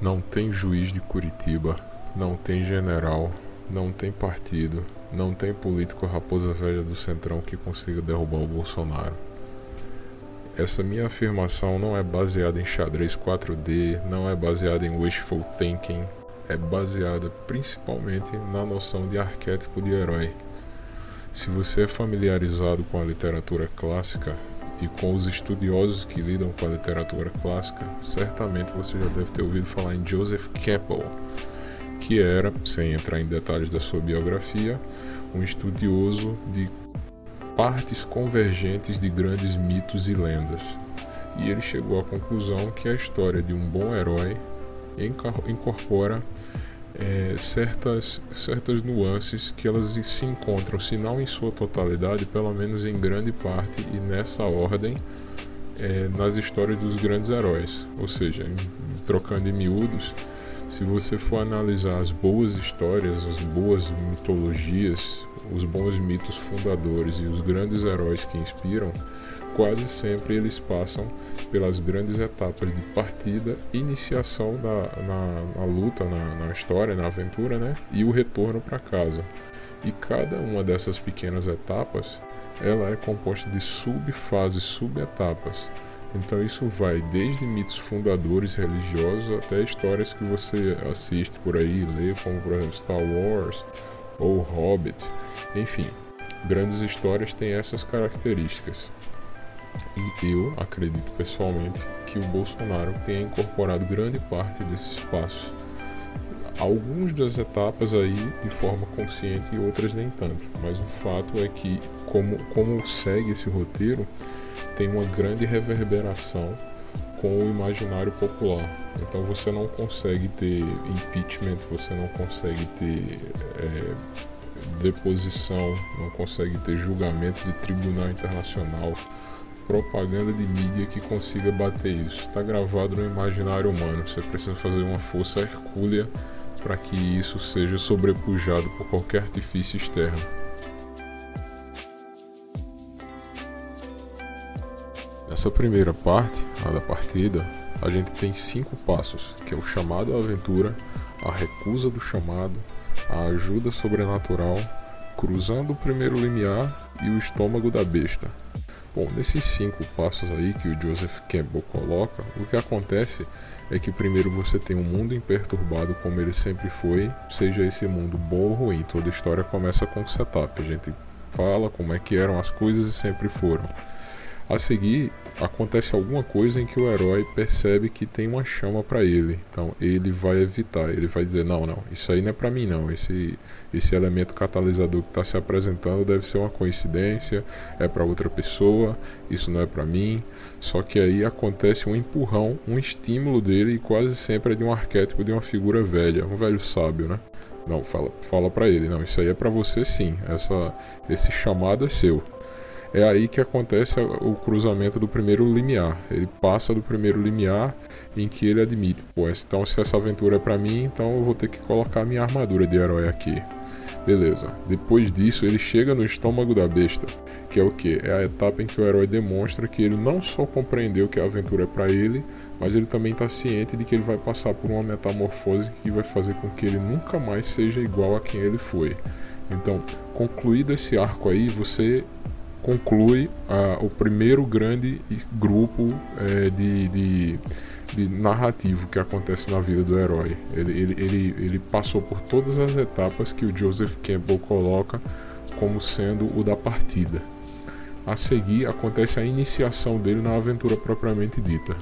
Não tem juiz de Curitiba, não tem general, não tem partido, não tem político raposa velha do Centrão que consiga derrubar o Bolsonaro. Essa minha afirmação não é baseada em xadrez 4D, não é baseada em wishful thinking, é baseada principalmente na noção de arquétipo de herói. Se você é familiarizado com a literatura clássica e com os estudiosos que lidam com a literatura clássica, certamente você já deve ter ouvido falar em Joseph Campbell, que era, sem entrar em detalhes da sua biografia, um estudioso de partes convergentes de grandes mitos e lendas. E ele chegou à conclusão que a história de um bom herói incorpora é, certas, certas nuances que elas se encontram, se não em sua totalidade, pelo menos em grande parte e nessa ordem, é, nas histórias dos grandes heróis. Ou seja, em, trocando em miúdos, se você for analisar as boas histórias, as boas mitologias, os bons mitos fundadores e os grandes heróis que inspiram, quase sempre eles passam pelas grandes etapas de partida, iniciação na, na luta, na, na, história, na aventura, né? E o retorno para casa. E cada uma dessas pequenas etapas, ela é composta de subfases, subetapas. Então isso vai desde mitos fundadores religiosos até histórias que você assiste por aí, lê, como por exemplo Star Wars ou Hobbit, enfim. Grandes histórias têm essas características. E eu acredito pessoalmente que o Bolsonaro tenha incorporado grande parte desse espaço. Algumas das etapas aí de forma consciente e outras nem tanto, mas o fato é que, como, como segue esse roteiro, tem uma grande reverberação com o imaginário popular. Então você não consegue ter impeachment, você não consegue ter é, deposição, não consegue ter julgamento de tribunal internacional propaganda de mídia que consiga bater isso. Está gravado no imaginário humano. Você precisa fazer uma força hercúlea para que isso seja sobrepujado por qualquer artifício externo. Nessa primeira parte, a da partida, a gente tem cinco passos, que é o chamado à aventura, a recusa do chamado, a ajuda sobrenatural, cruzando o primeiro limiar e o estômago da besta. Bom, nesses cinco passos aí que o Joseph Campbell coloca, o que acontece é que primeiro você tem um mundo imperturbado como ele sempre foi, seja esse mundo bom ou ruim. Toda história começa com um setup. A gente fala como é que eram as coisas e sempre foram. A seguir, acontece alguma coisa em que o herói percebe que tem uma chama para ele. Então ele vai evitar, ele vai dizer: "Não, não, isso aí não é para mim não. Esse esse elemento catalisador que está se apresentando deve ser uma coincidência, é para outra pessoa, isso não é para mim". Só que aí acontece um empurrão, um estímulo dele e quase sempre é de um arquétipo de uma figura velha, um velho sábio, né? Não, fala, fala para ele, não, isso aí é para você sim. Essa esse chamado é seu é aí que acontece o cruzamento do primeiro limiar. Ele passa do primeiro limiar em que ele admite, pô, então se essa aventura é para mim, então eu vou ter que colocar minha armadura de herói aqui. Beleza. Depois disso, ele chega no estômago da besta, que é o que? É a etapa em que o herói demonstra que ele não só compreendeu que a aventura é para ele, mas ele também está ciente de que ele vai passar por uma metamorfose que vai fazer com que ele nunca mais seja igual a quem ele foi. Então, concluído esse arco aí, você conclui o primeiro grande grupo uh, de, de, de, narrativo que acontece na vida do herói. Ele, ele, ele, ele passou por todas as etapas que o Joseph Campbell coloca como sendo o da partida. A seguir acontece a iniciação dele na aventura propriamente dita.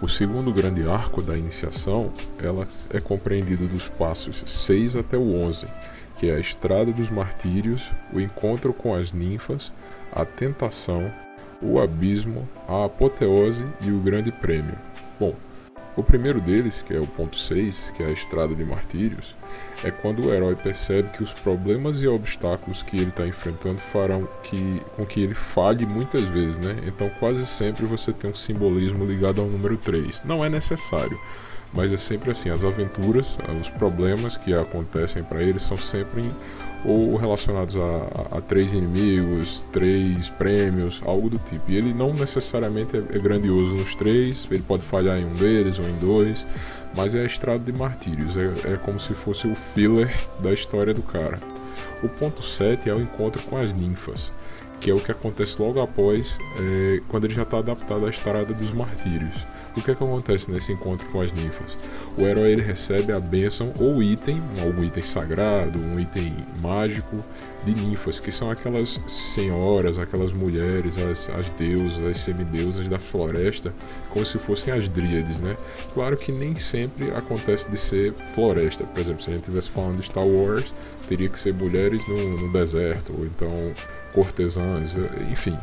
O segundo grande arco da iniciação ela é compreendido dos passos 6 até o 11 que é a estrada dos martírios, o encontro com as ninfas, a tentação, o abismo, a apoteose e o grande prêmio. Bom, o primeiro deles, que é o ponto 6, que é a estrada de martírios, é quando o herói percebe que os problemas e obstáculos que ele está enfrentando farão que, com que ele falhe muitas vezes, né? Então quase sempre você tem um simbolismo ligado ao número 3. Não é necessário, mas é sempre assim, as aventuras, os problemas que acontecem para ele são sempre ou relacionados a, a, a, três inimigos, três prêmios, algo do tipo. E ele não necessariamente é, é, grandioso nos três, ele pode falhar em um deles ou em dois, mas é a estrada de martírios, é, é como se fosse o filler da história do cara. O ponto 7 é o encontro com as ninfas, que é o que acontece logo após, é, quando ele já está adaptado à estrada dos martírios. O que, é que acontece nesse encontro com as ninfas? O herói ele recebe a bênção ou item, algum item sagrado, um item mágico de ninfas, que são aquelas senhoras, aquelas mulheres, as, as deusas, as semideusas da floresta, como se fossem as dríades, né? Claro que nem sempre acontece de ser floresta. Por exemplo, se a gente estivesse falando de Star Wars, teria que ser mulheres no, no deserto, ou então cortesãs, enfim,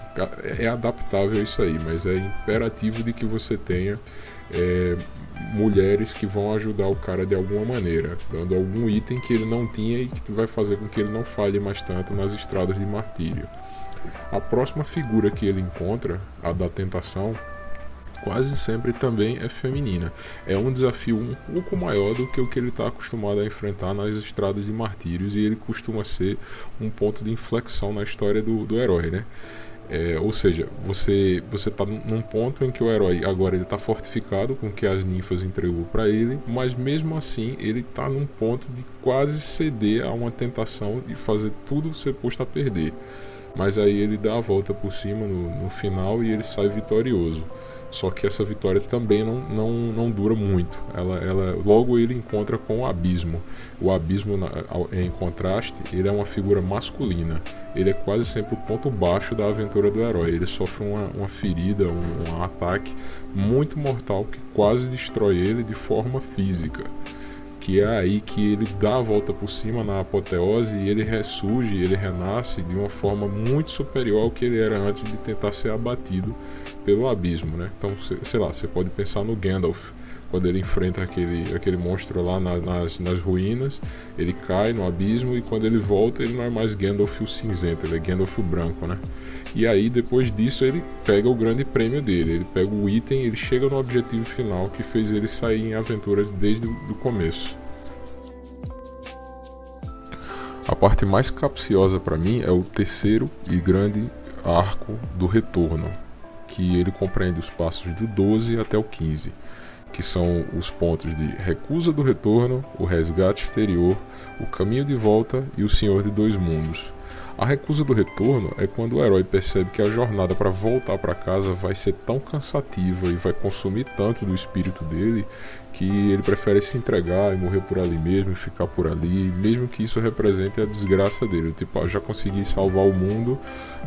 é adaptável isso aí, mas é imperativo de que você tenha é, mulheres que vão ajudar o cara de alguma maneira, dando algum item que ele não tinha e que vai fazer com que ele não falhe mais tanto nas estradas de martírio. A próxima figura que ele encontra, a da tentação, quase sempre também é feminina. É um desafio um pouco maior do que o que ele está acostumado a enfrentar nas estradas de martírios e ele costuma ser um ponto de inflexão na história do, do herói, né? É, ou seja, você você está num ponto em que o herói agora ele está fortificado com o que as ninfas entregou para ele, mas mesmo assim ele está num ponto de quase ceder a uma tentação de fazer tudo ser posto a perder. Mas aí ele dá a volta por cima no, no final e ele sai vitorioso. Só que essa vitória também não, não, não dura muito. Ela, ela, logo ele encontra com o abismo. O abismo, em contraste, ele é uma figura masculina. Ele é quase sempre o ponto baixo da aventura do herói. Ele sofre uma, uma ferida, um, um ataque muito mortal que quase destrói ele de forma física que é aí que ele dá a volta por cima na apoteose e ele ressurge, ele renasce de uma forma muito superior ao que ele era antes de tentar ser abatido pelo abismo, né? Então, sei lá, você pode pensar no Gandalf, quando ele enfrenta aquele, aquele monstro lá na, nas, nas ruínas, ele cai no abismo e quando ele volta ele não é mais Gandalf o cinzento, ele é Gandalf o branco, né? E aí depois disso ele pega o grande prêmio dele, ele pega o item, ele chega no objetivo final que fez ele sair em aventuras desde o começo. A parte mais capciosa para mim é o terceiro e grande arco do retorno, que ele compreende os passos do 12 até o 15, que são os pontos de recusa do retorno, o resgate exterior, o caminho de volta e o Senhor de Dois Mundos. A recusa do retorno é quando o herói percebe que a jornada para voltar para casa vai ser tão cansativa e vai consumir tanto do espírito dele que ele prefere se entregar e morrer por ali mesmo e ficar por ali, mesmo que isso represente a desgraça dele. Tipo, ah, já consegui salvar o mundo,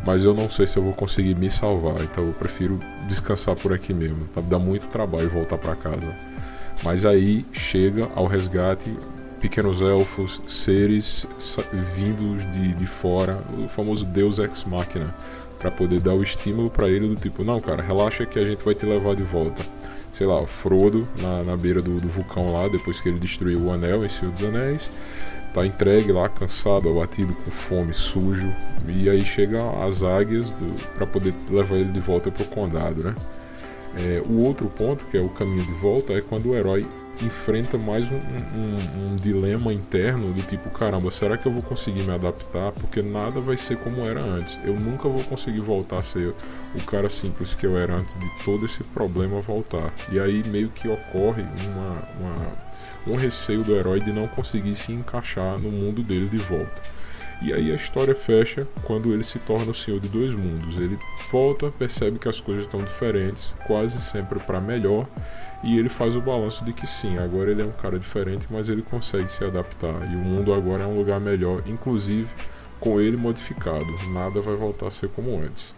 mas eu não sei se eu vou conseguir me salvar, então eu prefiro descansar por aqui mesmo. Tá? Dá muito trabalho voltar para casa. Mas aí chega ao resgate pequenos elfos, seres vindos de, de fora, o famoso Deus Ex Machina, para poder dar o estímulo para ele do tipo, não, cara, relaxa que a gente vai te levar de volta. Sei lá, Frodo na, na beira do, do vulcão lá, depois que ele destruiu o anel em Senhor dos Anéis, tá entregue lá, cansado, abatido, com fome, sujo, e aí chegam as águias para poder levar ele de volta pro condado, né? É, o outro ponto, que é o caminho de volta, é quando o herói enfrenta mais um, um, um, dilema interno do tipo, caramba, será que eu vou conseguir me adaptar? Porque nada vai ser como era antes. Eu nunca vou conseguir voltar a ser o cara simples que eu era antes de todo esse problema voltar. E aí meio que ocorre uma, uma, um receio do herói de não conseguir se encaixar no mundo dele de volta. E aí a história fecha quando ele se torna o senhor de dois mundos. Ele volta, percebe que as coisas estão diferentes, quase sempre para melhor, e ele faz o balanço de que sim, agora ele é um cara diferente, mas ele consegue se adaptar e o mundo agora é um lugar melhor, inclusive com ele modificado. Nada vai voltar a ser como antes.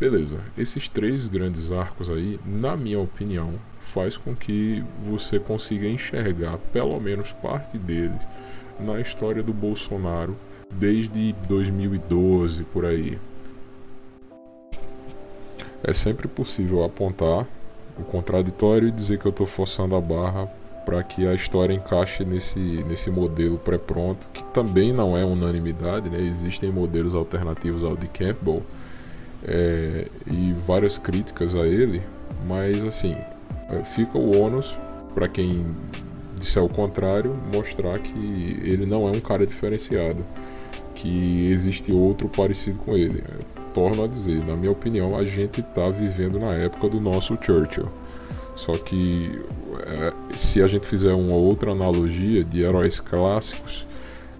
Beleza, esses três grandes arcos aí, na minha opinião, faz com que você consiga enxergar pelo menos parte deles na história do Bolsonaro desde 2012 por aí. É sempre possível apontar o contraditório e dizer que eu estou forçando a barra para que a história encaixe nesse, nesse modelo pré-pronto, que também não é unanimidade, né? existem modelos alternativos ao de Campbell é, e várias críticas a ele, mas assim, é, fica o ônus para quem disser o contrário, mostrar que ele não é um cara diferenciado. Que existe outro parecido com ele. Torno a dizer, na minha opinião, a gente está vivendo na época do nosso Churchill. Só que é, se a gente fizer uma outra analogia de heróis clássicos,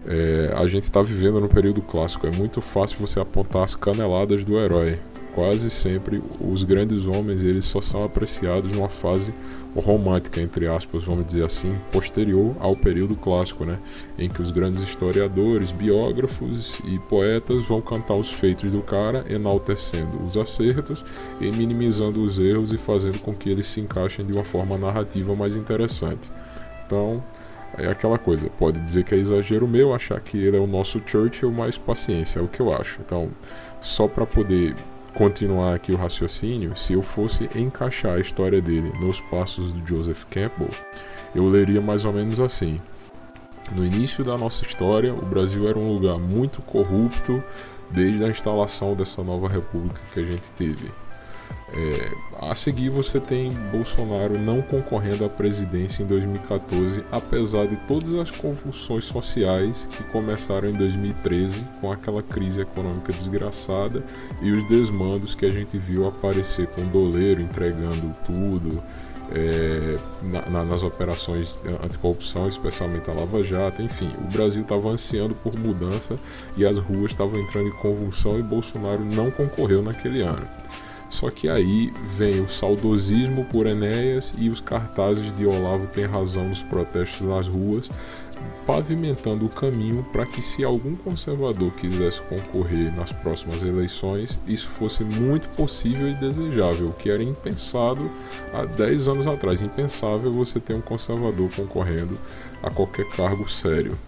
é, a gente está vivendo no período clássico. É muito fácil você apontar as caneladas do herói. Quase sempre os grandes homens eles só são apreciados numa fase romântica, entre aspas, vamos dizer assim, posterior ao período clássico, né? em que os grandes historiadores, biógrafos e poetas vão cantar os feitos do cara, enaltecendo os acertos e minimizando os erros e fazendo com que eles se encaixem de uma forma narrativa mais interessante. Então, é aquela coisa, pode dizer que é exagero meu achar que ele é o nosso Churchill, mas paciência, é o que eu acho. Então, só para poder continuar aqui o raciocínio, se eu fosse encaixar a história dele nos passos do Joseph Campbell, eu leria mais ou menos assim. No início da nossa história, o Brasil era um lugar muito corrupto desde a instalação dessa nova república que a gente teve. É, a seguir você tem Bolsonaro não concorrendo à presidência em 2014, apesar de todas as convulsões sociais que começaram em 2013 com aquela crise econômica desgraçada e os desmandos que a gente viu aparecer com o doleiro entregando tudo é, na, na, nas operações anticorrupção, especialmente a Lava Jato, enfim, o Brasil estava ansiando por mudança e as ruas estavam entrando em convulsão e Bolsonaro não concorreu naquele ano. Só que aí vem o saudosismo por Enéas e os cartazes de Olavo tem razão nos protestos nas ruas, pavimentando o caminho para que, se algum conservador quisesse concorrer nas próximas eleições, isso fosse muito possível e desejável, o que era impensado há 10 anos atrás. Impensável você ter um conservador concorrendo a qualquer cargo sério.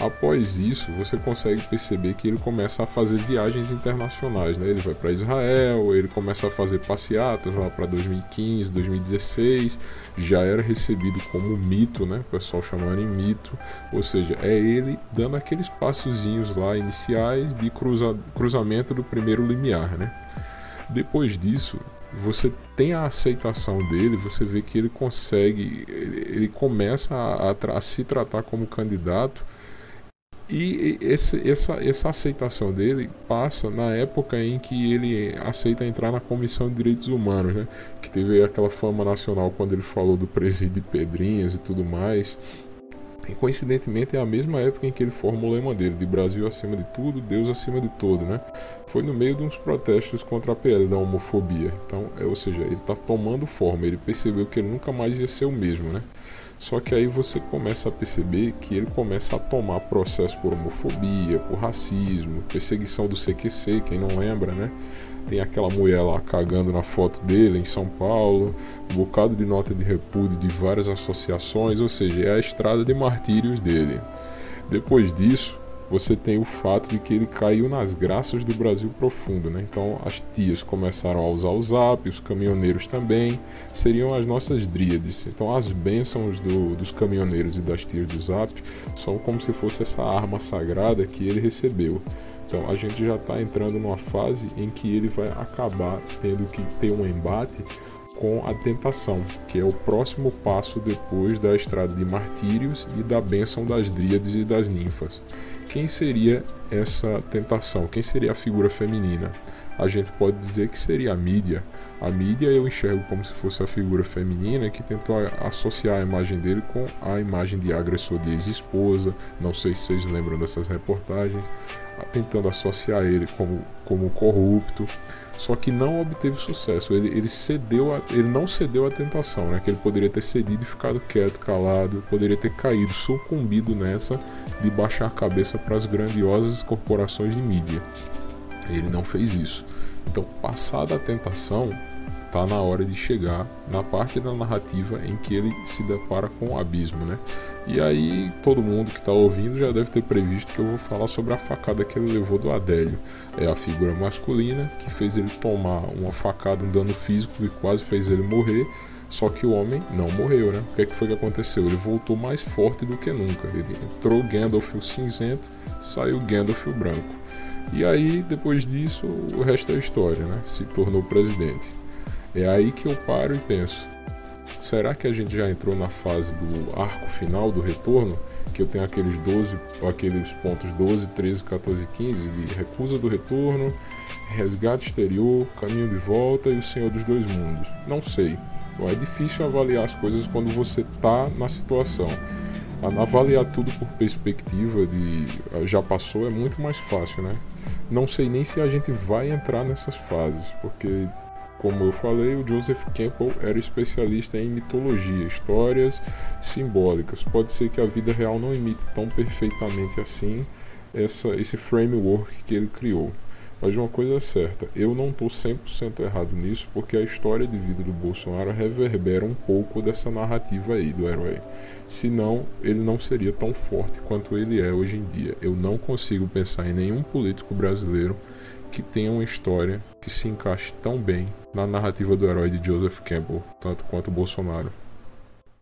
Após isso, você consegue perceber que ele começa a fazer viagens internacionais, né? Ele vai para Israel, ele começa a fazer passeatas lá para 2015, 2016, já era recebido como mito, né? O pessoal chamando em mito, ou seja, é ele dando aqueles passozinhos lá iniciais de cruza cruzamento do primeiro limiar, né? Depois disso, você tem a aceitação dele, você vê que ele consegue, ele, começa a, a, a se tratar como candidato e esse, essa, essa aceitação dele passa na época em que ele aceita entrar na Comissão de Direitos Humanos, né? que teve aquela fama nacional quando ele falou do presídio de Pedrinhas e tudo mais. E coincidentemente é a mesma época em que ele forma o lema dele, de Brasil acima de tudo, Deus acima de todo, né? Foi no meio de uns protestos contra a PL da homofobia. Então, é, ou seja, ele está tomando forma, ele percebeu que ele nunca mais ia ser o mesmo, né? Só que aí você começa a perceber que ele começa a tomar processo por homofobia, por racismo, perseguição do CQC, quem não lembra, né? Tem aquela mulher lá cagando na foto dele em São Paulo, um bocado de nota de repúdio de várias associações, ou seja, é a estrada de martírios dele. Depois disso, você tem o fato de que ele caiu nas graças do Brasil profundo, né? Então as tias começaram a usar o zap, os caminhoneiros também, seriam as nossas dríades. Então as bênçãos do, dos caminhoneiros e das tias do zap são como se fosse essa arma sagrada que ele recebeu. Então a gente já está entrando numa fase em que ele vai acabar tendo que ter um embate com a tentação, que é o próximo passo depois da estrada de martírios e da bênção das dríades e das ninfas. Quem seria essa tentação? Quem seria a figura feminina? A gente pode dizer que seria a mídia. A mídia eu enxergo como se fosse a figura feminina que tentou associar a imagem dele com a imagem de agressor de ex-esposa. Não sei se vocês lembram dessas reportagens. Tentando associar ele como, como corrupto só que não obteve sucesso. Ele, ele cedeu, a, ele não cedeu à tentação, né? Que ele poderia ter cedido e ficado quieto, calado, poderia ter caído, sucumbido nessa de baixar a cabeça para as grandiosas corporações de mídia. Ele não fez isso. Então, passada a tentação, está na hora de chegar na parte da narrativa em que ele se depara com o abismo, né? E aí todo mundo que está ouvindo já deve ter previsto que eu vou falar sobre a facada que ele levou do Adélio. É a figura masculina que fez ele tomar uma facada, um dano físico que quase fez ele morrer. Só que o homem não morreu, né? O que, é que foi que aconteceu? Ele voltou mais forte do que nunca. Ele entrou Gandalf o cinzento, saiu Gandalf o branco. E aí, depois disso, o resto é história, né? Se tornou presidente. É aí que eu paro e penso: será que a gente já entrou na fase do arco final do retorno? Que eu tenho aqueles 12, aqueles pontos 12, 13, 14 e 15 de recusa do retorno, resgate exterior, caminho de volta e o Senhor dos Dois Mundos. Não sei. É difícil avaliar as coisas quando você está na situação. Avaliar tudo por perspectiva de ah, já passou é muito mais fácil, né? Não sei nem se a gente vai entrar nessas fases, porque como eu falei, o Joseph Campbell era especialista em mitologia, histórias simbólicas. Pode ser que a vida real não imite tão perfeitamente assim essa, esse framework que ele criou. Mas uma coisa é certa, eu não estou 100% errado nisso, porque a história de vida do Bolsonaro reverbera um pouco dessa narrativa aí do herói. Senão, ele não seria tão forte quanto ele é hoje em dia. Eu não consigo pensar em nenhum político brasileiro que tenha uma história que se encaixe tão bem na narrativa do herói de Joseph Campbell, tanto quanto Bolsonaro.